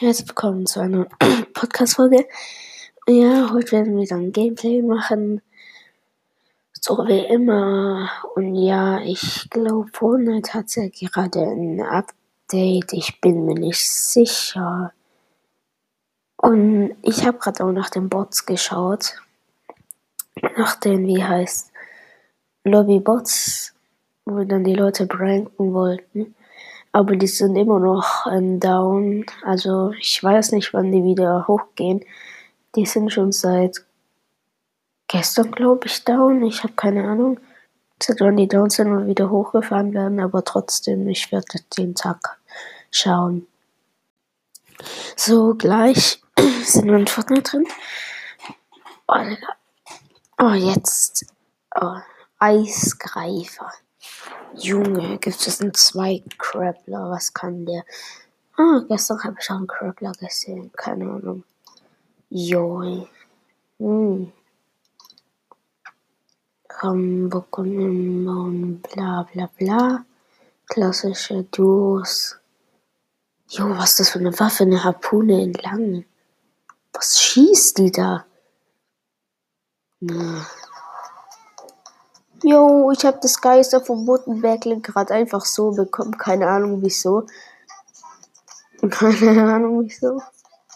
Herzlich willkommen zu einer Podcast-Folge. Ja, heute werden wir dann Gameplay machen. So wie immer. Und ja, ich glaube, Fortnite hat ja gerade ein Update. Ich bin mir nicht sicher. Und ich habe gerade auch nach den Bots geschaut. Nach den, wie heißt, Lobby-Bots, wo dann die Leute pranken wollten. Aber die sind immer noch ähm, down. Also ich weiß nicht, wann die wieder hochgehen. Die sind schon seit gestern, glaube ich, down. Ich habe keine Ahnung, seit wann die down sind und wieder hochgefahren werden. Aber trotzdem, ich werde den Tag schauen. So, gleich sind wir in Fortnite drin. Oh, oh jetzt. Oh, Eisgreifer. Junge, gibt es einen zwei Krabbler? Was kann der? Ah, gestern habe ich auch einen Krabbler gesehen. Keine Ahnung. Joi. Hm. Rambock und bla bla bla. Klassische Duos. Jo, was ist das für eine Waffe? Eine Harpune entlang. Was schießt die da? Na. Jo, ich habe das Geister vom Buttenbergle gerade einfach so bekommen. Keine Ahnung wieso. Keine Ahnung wieso.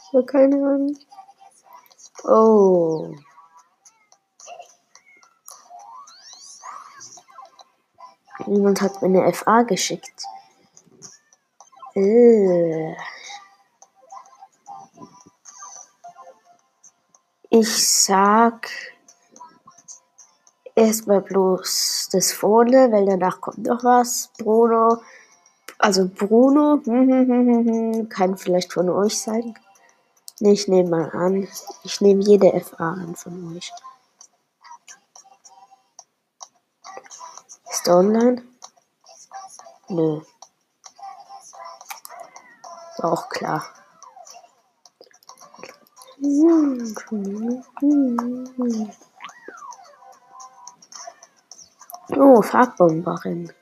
Ich habe keine Ahnung. Oh. Jemand hat mir eine FA geschickt. Äh. Ich sag erstmal bloß das vorne, weil danach kommt noch was. Bruno, also Bruno, kann vielleicht von euch sein. Ich nehme mal an. Ich nehme jede FA an von euch. Ist online? Nö. Auch klar. Oh, Farbbomberin.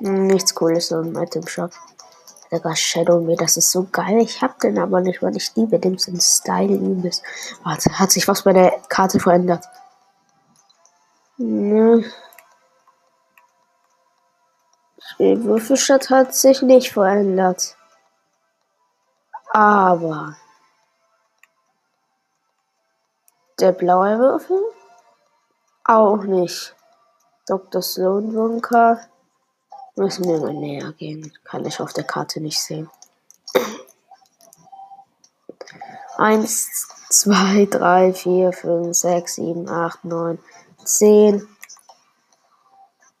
Nichts Cooles im Item Shop. Digga, Shadow Me, das ist so geil. Ich hab den aber nicht, weil ich liebe dem sind Style übelst. Warte, hat sich was bei der Karte verändert? Ne. Die Würfelstadt hat sich nicht verändert. Aber der blaue Würfel auch nicht. Dr. Sloan Bunker müssen wir mal näher gehen. Kann ich auf der Karte nicht sehen. Eins, zwei, drei, vier, fünf, sechs, sieben, acht, neun, zehn.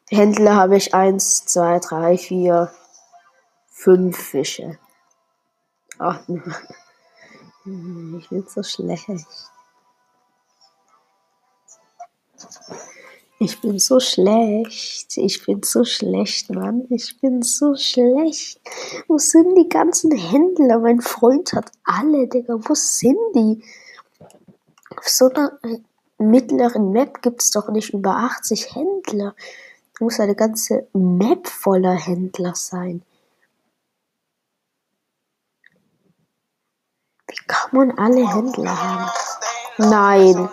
Händler habe ich eins, zwei, drei, vier, fünf Fische. Oh, ich bin so schlecht. Ich bin so schlecht. Ich bin so schlecht, Mann. Ich bin so schlecht. Wo sind die ganzen Händler? Mein Freund hat alle, Digga. Wo sind die? Auf so einer mittleren Map gibt es doch nicht über 80 Händler. Da muss eine ganze Map voller Händler sein. Man alle Händler haben? Nein.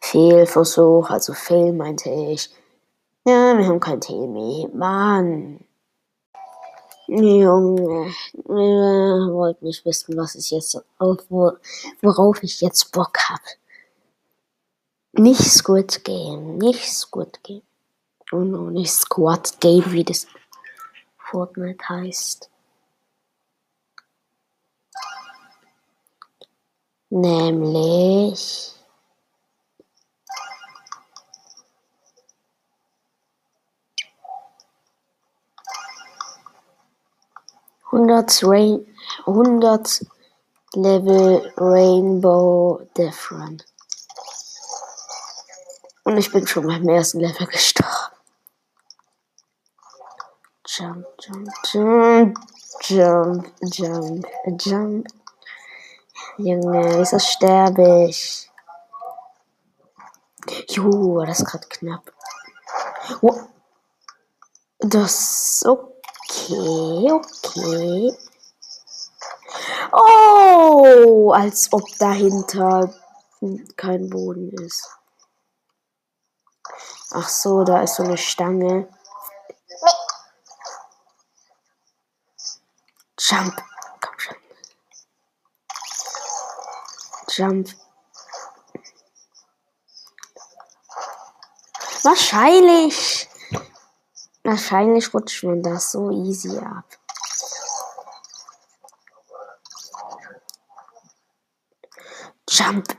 Fehlversuch, also Fehl meinte ich. Ja, wir haben kein mehr. Mann. Junge, ihr wollt nicht wissen, was ich jetzt, worauf ich jetzt Bock habe. Nicht Squid Game, nicht Squid Game. Und auch nicht Squad Game, wie das Fortnite heißt. Nämlich. Hundert Rain, 100 Level Rainbow Different. Und ich bin schon beim ersten Level gestorben. Jump, jump, jump, jump, jump, jump. Junge, wieso sterbe ich? Jo, das ist gerade knapp. Oh. Das okay, okay. Oh, als ob dahinter kein Boden ist. Ach so, da ist so eine Stange. Jump. Komm schon. Jump. Wahrscheinlich. Wahrscheinlich rutscht man das so easy ab. Jump.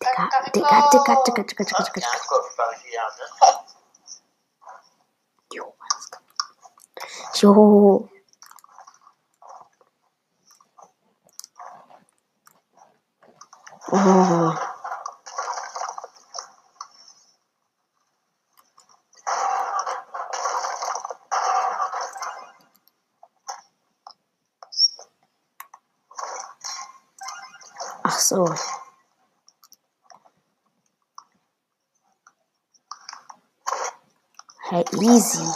Digga, Digga, Digga, Digga, Digga, Digga, Digga. Jo, alles klar. Jo. Oh. Ach so. Hey, easy.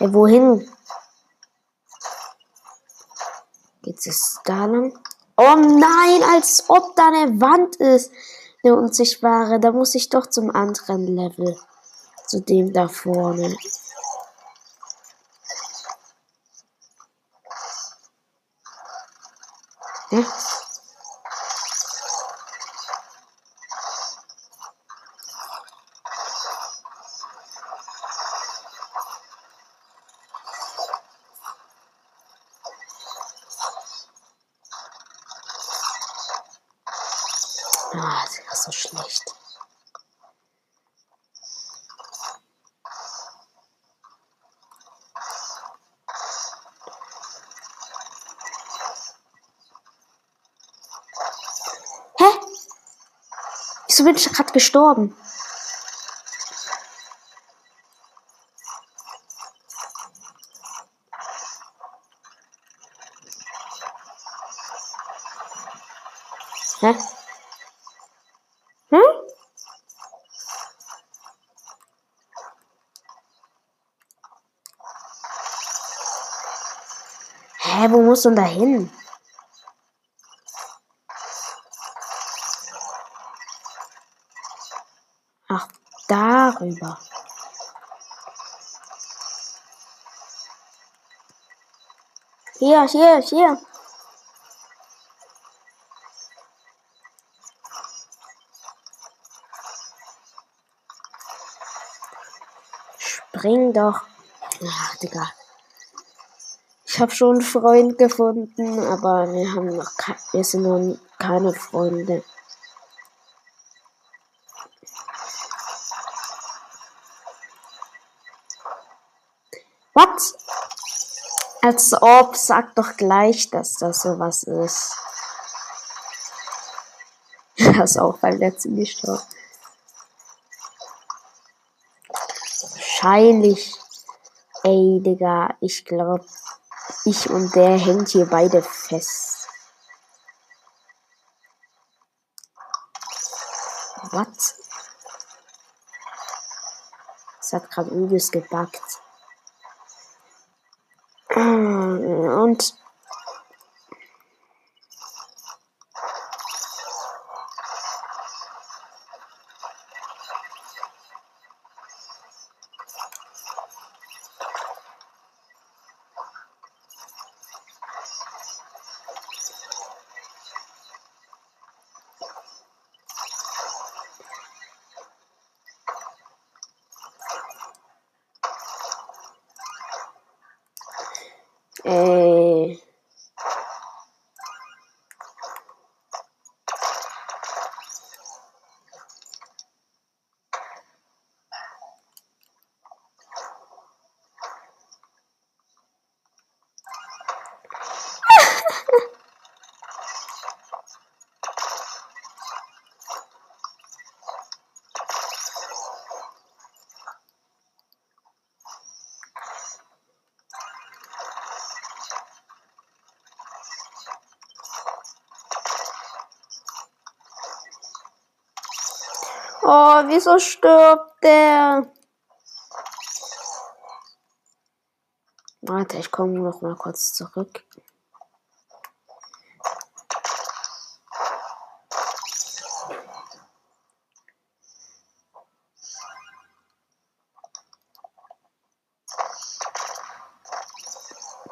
Hey, wohin? Geht es da lang? Oh nein, als ob da eine Wand ist. Eine unsichtbare. Da muss ich doch zum anderen Level. Zu dem da vorne. Ah, das ist so schlecht. Hä? Wieso bin ich gerade gestorben? Hä? Hm? Wo muss denn da hin? Ach, darüber. Hier, hier, hier. Spring doch. Ach, Digga. Habe schon einen Freund gefunden, aber wir haben noch wir sind noch keine Freunde. Was? Als ob, sag doch gleich, dass das sowas ist. Das auch beim letzten gestorben. Wahrscheinlich. Ey, Digga, ich glaube, ich und der hängt hier beide fest. Was? Es hat gerade übelst gebackt. Oh. Wieso stirbt der? Warte, ich komme noch mal kurz zurück.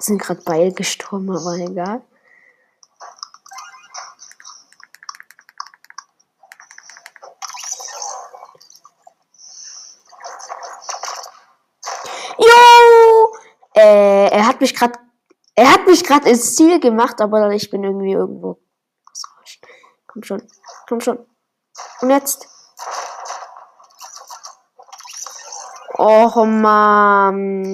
sind gerade beide gestorben, aber egal. Jo! Äh, er hat mich gerade er hat mich gerade ins Ziel gemacht, aber ich bin irgendwie irgendwo. Komm schon, komm schon. Und jetzt? Oh Mann.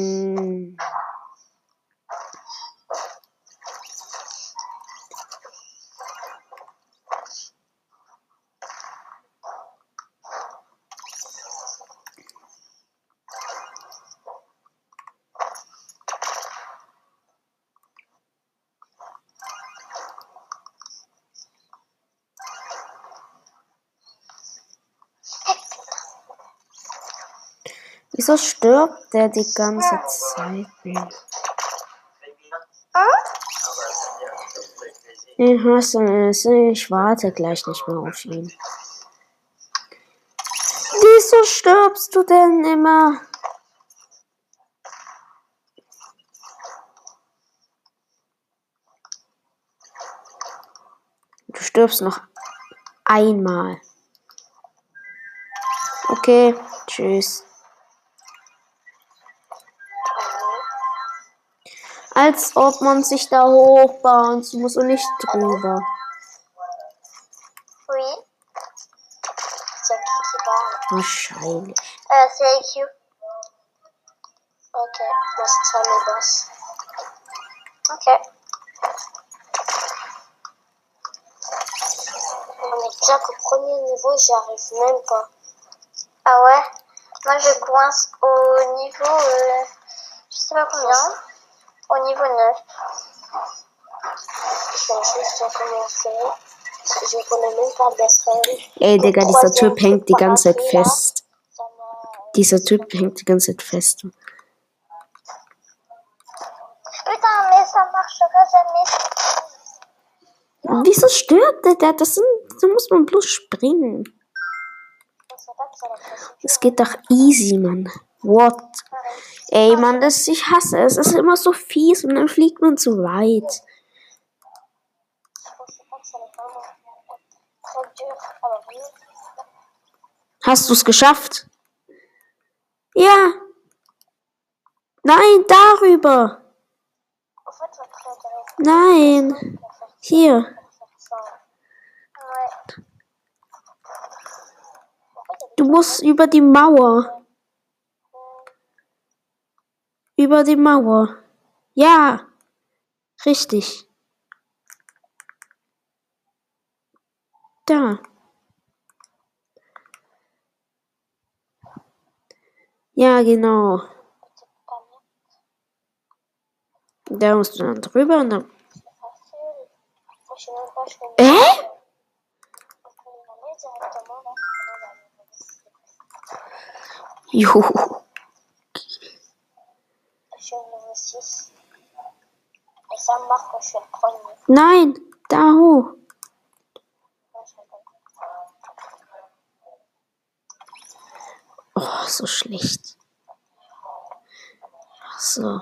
Wieso stirbt der die ganze Zeit? Den hast du, ich warte gleich nicht mehr auf ihn. Wieso stirbst du denn immer? Du stirbst noch einmal. Okay, tschüss. Als ob man sich da hochbauen muss und nicht drüber. Oui. Wahrscheinlich. Euh, c'est IQ. Ok, moi c'est ça le boss. Ok. Non mais déjà qu'au premier niveau, j'y arrive même pas. Ah ouais Moi je coince au niveau... euh, je sais pas combien. Au niveau 9. Je vais juste recommencer. Parce que je connais même pas Bessel. Ey, Digga, dieser Typ hängt die ganze Zeit fest. Dieser Typ hängt die ganze Zeit fest. Wieso stirbt der? Das sind, da muss man bloß springen. Es geht doch easy, Mann. What? Ey, Mann, das, ich hasse es. Es ist immer so fies und dann fliegt man zu weit. Hast du es geschafft? Ja. Nein, darüber. Nein. Hier. Du musst über die Mauer. Über die Mauer. Ja. Richtig. Da. Ja, genau. Da musst du dann drüber und dann. C'est facile. Nein, da hoch. Oh, so schlecht. Ach so.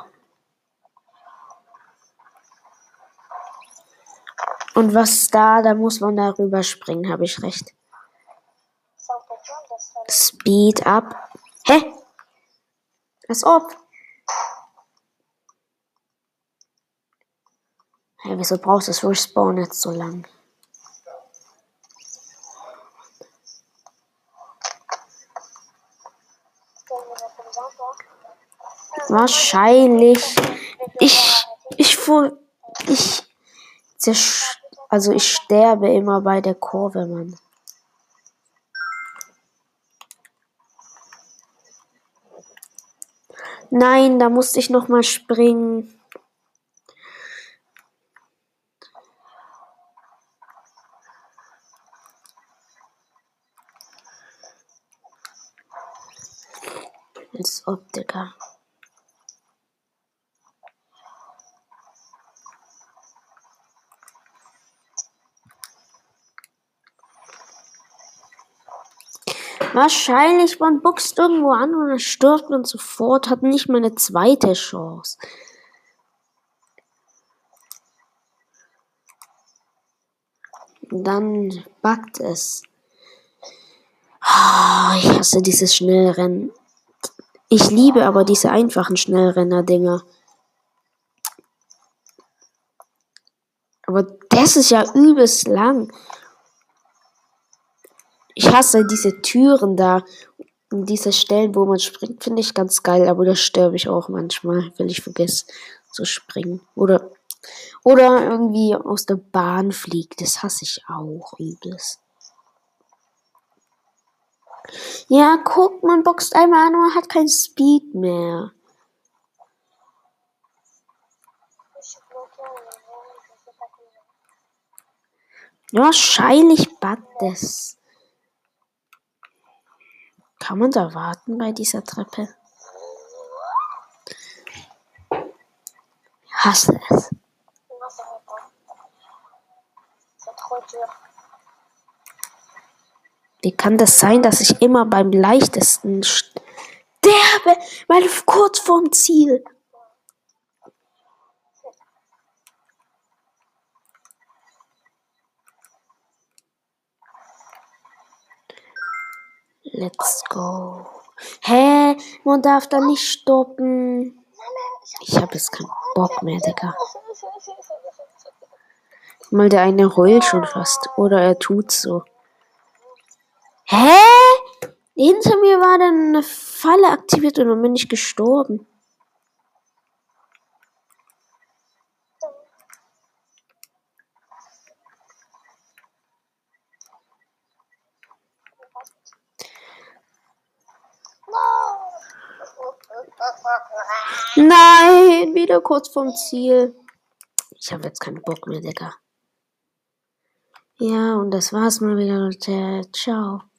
Und was da, da muss man darüber springen, habe ich recht. Speed up. Hä? Als ob. Hä, wieso braucht das Respawn jetzt so lang? Wahrscheinlich. Ich, ich, ich, zersch also ich sterbe immer bei der Kurve, Mann. Nein, da musste ich noch mal springen. Als Optiker. Wahrscheinlich, man boxt irgendwo an und dann stirbt man sofort, hat nicht mal eine zweite Chance. Dann backt es. Oh, ich hasse dieses Schnellrennen. Ich liebe aber diese einfachen Schnellrenner-Dinger. Aber das ist ja übelst lang. Ich hasse diese Türen da. Und diese Stellen, wo man springt, finde ich ganz geil. Aber da sterbe ich auch manchmal, wenn ich vergesse zu springen. Oder, oder irgendwie aus der Bahn fliegt. Das hasse ich auch übelst. Ja, guck, man boxt einmal an und hat kein Speed mehr. Wahrscheinlich backt es. Kann man da warten bei dieser Treppe? Ich hasse es. Wie kann das sein, dass ich immer beim leichtesten sterbe, weil kurz vorm Ziel? Let's go. Hä? Man darf da nicht stoppen. Ich habe jetzt keinen Bock mehr, Digga. Mal der eine heult schon fast. Oder er tut so. Hä? Hinter mir war dann eine Falle aktiviert und dann bin ich gestorben. Nein, wieder kurz vorm Ziel. Ich habe jetzt keinen Bock mehr, Digga. Ja, und das war's mal wieder, Leute. Ciao.